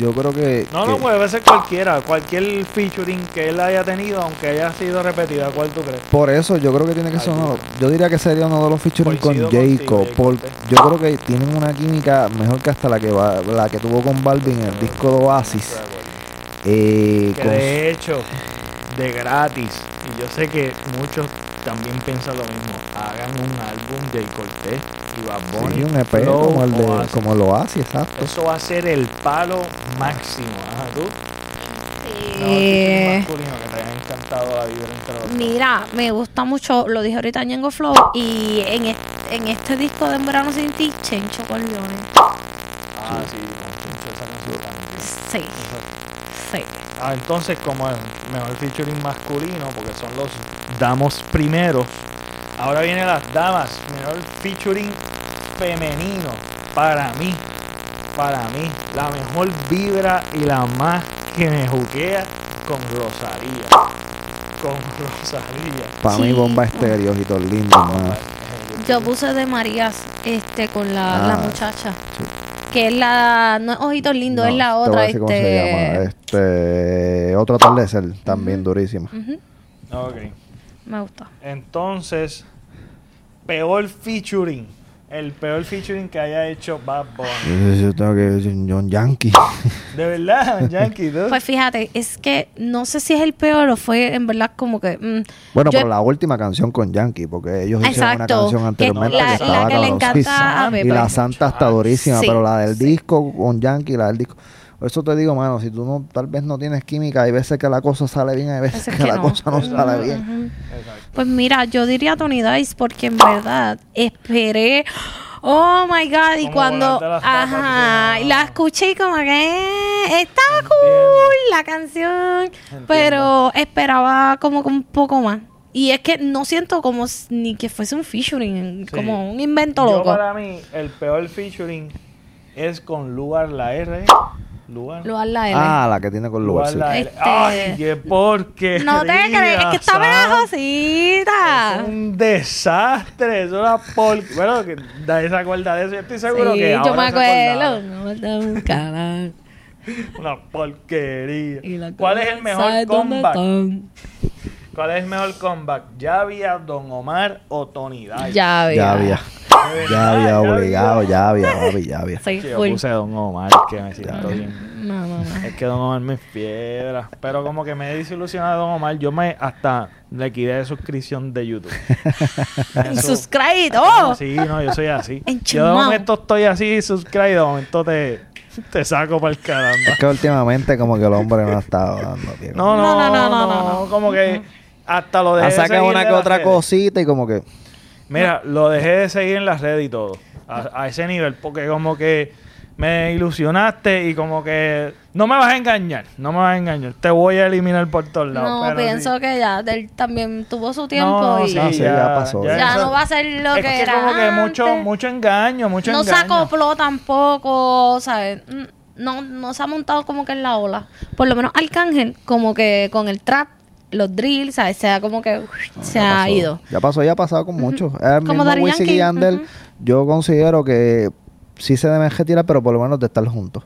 Yo creo que. No, que- no, puede ser cualquiera. Cualquier featuring que él haya tenido, aunque haya sido repetida. ¿Cuál tú crees? Por eso yo creo que tiene que ser uno. Yo diría que sería uno de los featuring con Jayco. contigo, Por, yo creo que tienen una química mejor que hasta la que va, la que tuvo con Balvin en el disco de Oasis. Eh, Que con- de hecho, de gratis, y yo sé que muchos también piensan lo mismo, hagan un álbum de Cortés y Bad Bunny. sí, un EP Flow como el de Oasis. como lo hace, exacto. Eso va a ser el palo máximo. Ajá, tú. No, Eh, masculino que te haya encantado la vibra entre los. Mira, me gusta mucho, lo dije ahorita Ñengo Flow, y en, es- en este disco de En Verano Sin Ti, Chencho con Leones. Ah, sí, con Chincho esa. Sí, sí. Ah, entonces como el mejor featuring masculino, porque son los damos primero. Ahora vienen las damas, mejor featuring femenino. Para mí, para mí, la mejor vibra y la más que me juquea con Rosalía. Con Rosalía. Para mí bomba estéreo y todo lindo, mano. Yo puse de Marías este con la, la Ah, muchacha. Que es la. No es Ojitos Lindos, es la otra. decir cómo se llama. Este. Este, otro atardecer, también durísima. Ujú, Ok. me gusta. Entonces, peor featuring. El peor featuring que haya hecho Bad Bunny. Yo tengo que decir John Yankee. De verdad, Yankee, ¿tú? Pues fíjate, es que no sé si es el peor o fue en verdad como que. mm, Bueno, yo- pero la última canción con Yankee, porque ellos hicieron una Exacto, canción que anteriormente la- que la estaba que le cabrón. encanta Sí, a Y la Santa está durísima, Sí, pero la del sí. disco con Yankee, la del disco. Por eso te digo, mano, si tú no, tal vez no tienes química, hay veces que la cosa sale bien, hay veces Veces que, que la no. cosa no sale bien. Exacto. Pues mira, yo diría Tony Dice porque en verdad esperé. Oh my god, y Como cuando. Ajá, y la escuché y como que. eh, Está Entiendo. cool la canción. Entiendo. Pero esperaba como que un poco más. Y es que no siento como ni que fuese un featuring, Sí. como un invento Yo loco. para mí, el peor featuring es con Lugar la R. Lugar. Lo la L. Ah, la que tiene con lugar. Lugar sí. la R. Este- Ay, qué porquería. no te crees, es que está pegajosita. Es un desastre, es una por... Bueno, que nadie se acuerda de eso. Yo estoy seguro Sí, que yo ahora me acuerdo. No me da un canal. Una porquería. ¿Cuál es el mejor ¿dónde comeback? ¿Cuál es el mejor comeback? ¿Javia, Don Omar o Tony Dice? Ya había. Ya había. De verdad, Ya había había. obligado, ya había, papi, ya había. Soy Sí, yo full. puse Don Omar, que me siento bien. No, no, no. Es que Don Omar me piedra. Pero como que me he desilusionado de Don Omar, yo me hasta le quité de suscripción de YouTube. Eso- Subscribe. No, ¡Oh! Sí, no, yo soy así. Yo de momento estoy así, subscribe, de momento te, te saco para el caramba. Es que últimamente como que el hombre no ha estado dando no, No, no, no, no, no, no, no. Como que hasta lo dejé Ha de sacado seguir una que otra redes. cosita y como que... Mira, lo dejé de seguir en las redes y todo. A, a ese nivel, porque como que me ilusionaste y como que no me vas a engañar, no me vas a engañar, te voy a eliminar por todos lados. No, pero pienso sí. que ya él también tuvo su tiempo No, y sí, No, sí, ya pasó. ya eso- no va a ser lo es que, que era como que mucho, antes. mucho engaño, mucho no se engaño. acopló tampoco, ¿sabes? Mm, No, no se ha montado como que en la ola. Por lo menos Arcángel, como que con el trap, los drills, ¿sabes? Se ha como que uf, se ha pasó. ido. Ya pasó, ya ha pasado con muchos. El Como mismo y Yandel, yo considero que sí se deben retirar, pero por lo menos de estar juntos.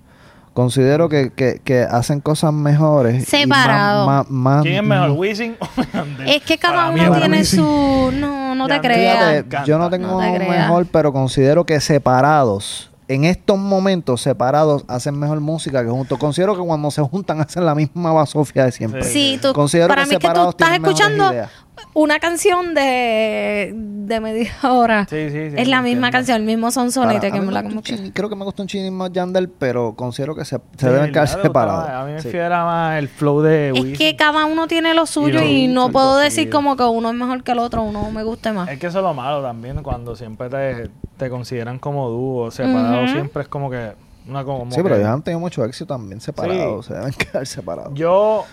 Considero que, que, que hacen cosas mejores. y más- Separado. Más, más- ¿Quién es mejor, Wisin o Yandel? Es que cada uno tiene Wisin. su... No, no te creas. fíjate, yo no tengo No te mejor, pero considero que separados, en estos momentos separados, hacen mejor música que juntos. Considero que cuando se juntan hacen la misma basofia de siempre. Sí, tú, Considero para que mí que tú estás escuchando ideas. Una canción de, de media hora. Sí, sí, sí, es la entiendo. misma canción, el mismo sonsonete que me la como que... creo que me gusta un chin más Yandel, pero considero que se, se Sí, deben quedar separados. A mí me Sí. fiera más el flow de. Es que cada uno tiene lo suyo y no puedo sí. decir como que uno es mejor que el otro, uno me guste más. Es que eso es lo malo también, cuando siempre te, te consideran como dúo, separado, Ujú. siempre es como que una como Sí, pero ellos han tenido mucho éxito también separados. Se deben quedar separados. Yo,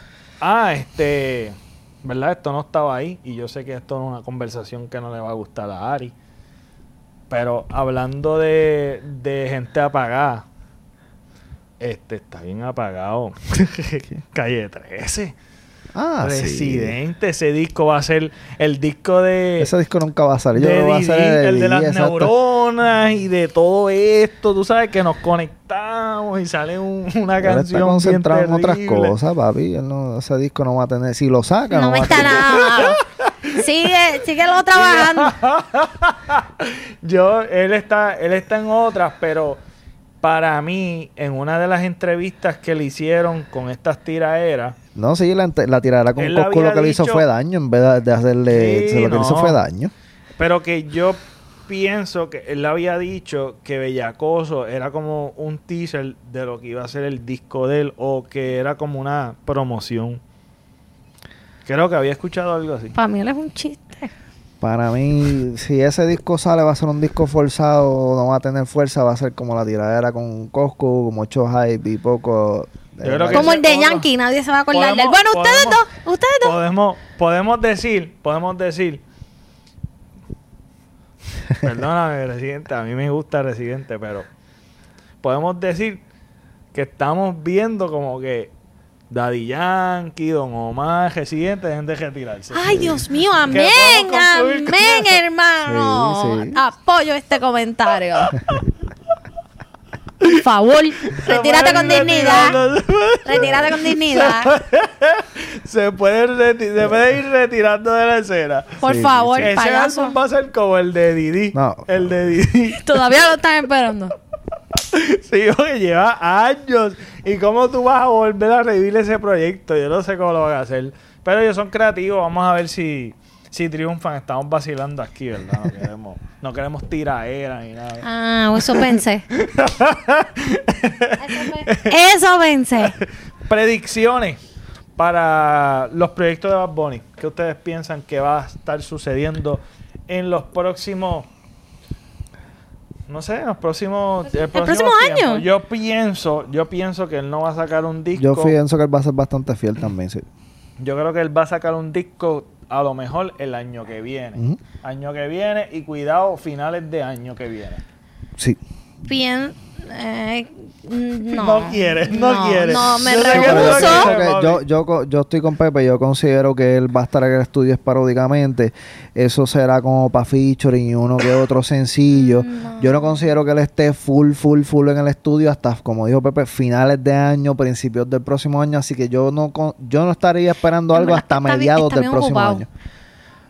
ah, este, ¿verdad? Esto no estaba ahí y yo sé que esto es una conversación que no le va a gustar a Ari. Pero hablando de, de gente apagada, este está bien apagado. Calle 13. Ah, sí. Residente, ese disco va a ser el disco de... Ese disco nunca va a salir. Yo de va a ser el de las exacto. neuronas y de todo esto, tú sabes que nos conectamos y sale un- una Él está canción bien concentrado en otras cosas, papi. Él no- ese disco no va a tener. Si lo saca, no, va a está tener. nada. Sigue, síguelo trabajando. Yo, él está, él está en otras, pero para mí, en una de las entrevistas que le hicieron con estas tiraderas, No, sí, la, la tiradera con Coscu lo que le hizo fue daño en vez de, de hacerle. Sí, lo que le hizo no. fue daño. pero que yo pienso que él había dicho que Bellacoso era como un teaser de lo que iba a ser el disco de él o que era como una promoción. Creo que había escuchado algo así. Para mí él es un chiste. Para mí, si ese disco sale, va a ser un disco forzado, no va a tener fuerza, va a ser como la tiradera con Coscu, mucho hype y poco. Yo creo que Como el de otro- Yankee, nadie se va a acordar de él. Bueno, ustedes podemos- dos, ustedes dos. Podemos, podemos decir, podemos decir. Perdóname, Residente, a mí me gusta Residente, pero podemos decir que estamos viendo como que Daddy Yankee, Don Omar, Residente, dejen de retirarse. Ay, Dios mío, amén, amén, hermano. Sí, sí. Apoyo este comentario. Por favor, retírate con dignidad. Retírate con dignidad. Se puede, reti- se puede ir retirando de la escena. Por Sí, sí, favor, Ese payaso. álbum va a ser como el de Didi. No. El de Didi. Todavía lo están esperando. Sí, porque lleva años. ¿Y cómo tú vas a volver a revivir ese proyecto? Yo no sé cómo lo van a hacer. Pero ellos son creativos. Vamos a ver si, si triunfan. Estamos vacilando aquí, ¿verdad? No queremos, no queremos tiraera ni nada. Ah, eso pensé. Eso pensé. Predicciones para los proyectos de Bad Bunny. ¿Qué ustedes piensan que va a estar sucediendo en los próximos... No sé, en los próximos... El próximo año? Yo pienso, yo pienso que él no va a sacar un disco. Yo pienso que él va a ser bastante fiel también, sí. Yo creo que él va a sacar un disco a lo mejor el año que viene. Año que viene y cuidado, finales de año que viene. Sí. Bien. eh, no. No quieres, no quieres. No, me Yo yo, rehuso. yo, yo, co- yo estoy con Pepe, yo considero que él va a estar en el estudio esporádicamente. Eso será como para featuring y uno que otro sencillo. No. Yo no considero que él esté full, full, full en el estudio hasta, como dijo Pepe, finales de año, principios del próximo año. Así que yo no, con- yo no estaría esperando algo hasta mediados del próximo ocupado. año.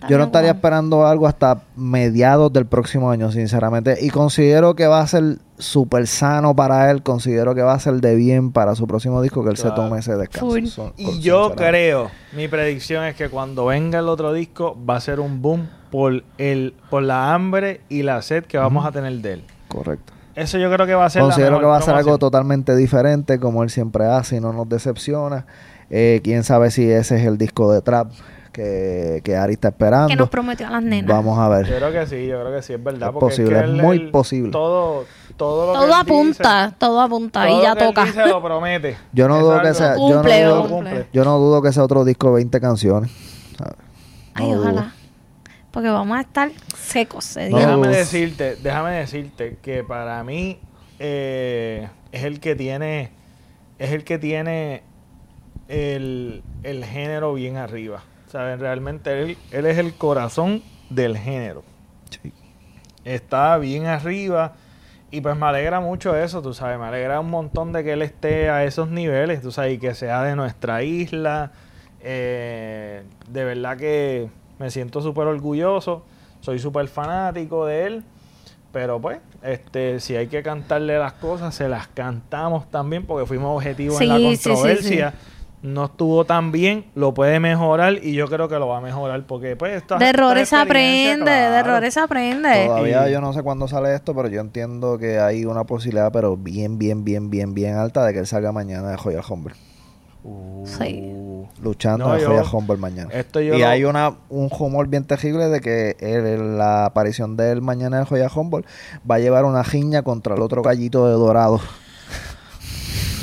Está Yo no estaría esperando algo hasta mediados del próximo año, sinceramente. Y considero que va a ser súper sano para él. Considero que va a ser de bien para su próximo disco que él se tome ese descanso. Son- Y yo creo, mi predicción es que cuando venga el otro disco va a ser un boom por el por la hambre y la sed que vamos a tener de él. Correcto. Eso yo creo que va a ser la Considero mejor que va a ser algo totalmente diferente, como él siempre hace y no nos decepciona. Eh, Quién sabe si ese es el disco de trap que, que Ari está esperando. Que nos prometió a las nenas. Vamos a Yo ver. creo que sí, yo creo que sí, es verdad. Es porque posible, que es él- muy él- posible. Todo, todo lo que todo él apunta, dice- todo apunta todo y ya lo que él toca. dice lo promete. Yo no Es dudo que sea, yo no Cumple, dudo, cumple. yo no dudo que sea otro disco de 20 canciones. Ay, No dudo. ojalá. Porque vamos a estar secos ese No. Déjame dudo. decirte, déjame decirte que para mí eh, es el que tiene, es el que tiene el, el género bien arriba. ¿Sabes? Realmente él, él es el corazón del género. Sí. Está bien arriba. Y pues me alegra mucho eso, tú sabes, me alegra un montón de que él esté a esos niveles, tú sabes, y que sea de nuestra isla. Eh, de verdad que me siento súper orgulloso, soy súper fanático de él, pero pues, este, si hay que cantarle las cosas, se las cantamos también, porque fuimos objetivos en la Sí, sí, sí, controversia. No estuvo tan bien, lo puede mejorar y yo creo que lo va a mejorar porque pues esto De errores se esta aprende, de errores se aprende. Todavía Y- yo no sé cuándo sale esto, pero yo entiendo que hay una posibilidad, pero bien, bien, bien, bien, bien alta de que él salga mañana de Joya Humble. Uh, Sí. Luchando No, de yo- Joya Humble mañana. Esto yo y lo- hay una, un rumor bien terrible de que él- la aparición de él mañana en Joya Humble va a llevar una jiña contra el otro gallito de dorado.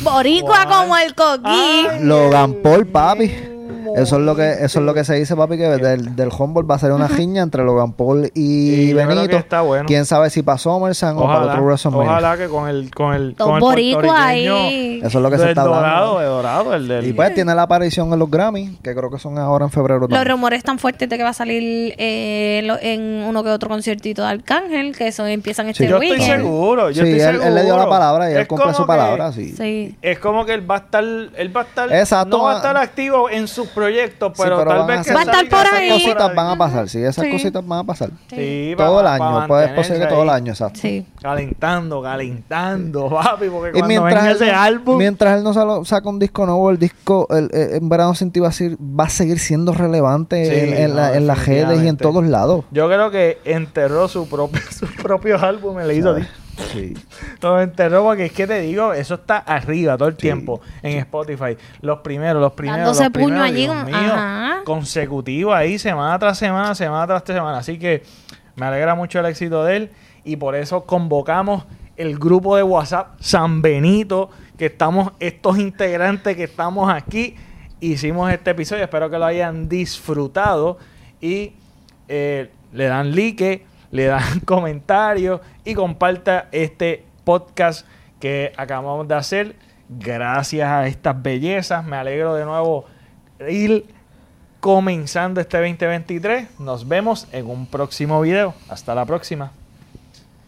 Boricua como el coquí. Ay, Logan el Paul, papi. Eso es lo que, eso es lo que se dice, papi, que del, del Humble va a ser una jiña entre Logan Paul y, Y Benito. está bueno. Quién sabe si para SummerSlam o para otro WrestleMania. ojalá que con el con el con el boricuas puertorriqueño ahí. Eso es lo que se está dorado, hablando. dorado, el del Y pues tiene la aparición en los Grammy, que creo que son ahora en febrero Los rumores están fuertes de que va a salir eh, lo- en uno que otro conciertito de Arcángel, que eso empiezan este yo estoy seguro, yo sí, estoy él, seguro. él le dio la palabra y él Es cumple como su que- palabra, sí. Sí. Es como que él va a estar, él va a estar, Exacto, no va a estar activo en sus proyectos, Sí, pero, tal vez que Va a estar salga por esa ahí. Esas cositas van a pasar, sí, esas Sí. cositas van a pasar. Sí, Todo el año, puede ser que todo el año, exacto. Sí. Calentando, calentando, papi, porque Y cuando mientras venga él, ese álbum, mientras él no salo- saca un disco nuevo, el disco el, en Verano Sin Ti va a, ser- va a seguir siendo relevante Sí, en, en no, la- en las redes y en todos lados. yo creo que enterró su propio, sus propios álbumes, le hizo. Sí. Lo enterró porque es que te digo, eso está arriba todo el tiempo en Spotify. Los primeros, los primeros, Dándose los puño primeros, allí, Dios como- mío, ajá. consecutivo ahí, semana tras semana, semana tras semana. Así que me alegra mucho el éxito de él y por eso convocamos el grupo de WhatsApp San Benito, que estamos, estos integrantes que estamos aquí, hicimos este episodio. Espero que lo hayan disfrutado y eh, le dan like, le dan comentarios y comparta este podcast que acabamos de hacer. Gracias a estas bellezas, me alegro de nuevo ir comenzando este 2023. Nos vemos en un próximo video. Hasta la próxima.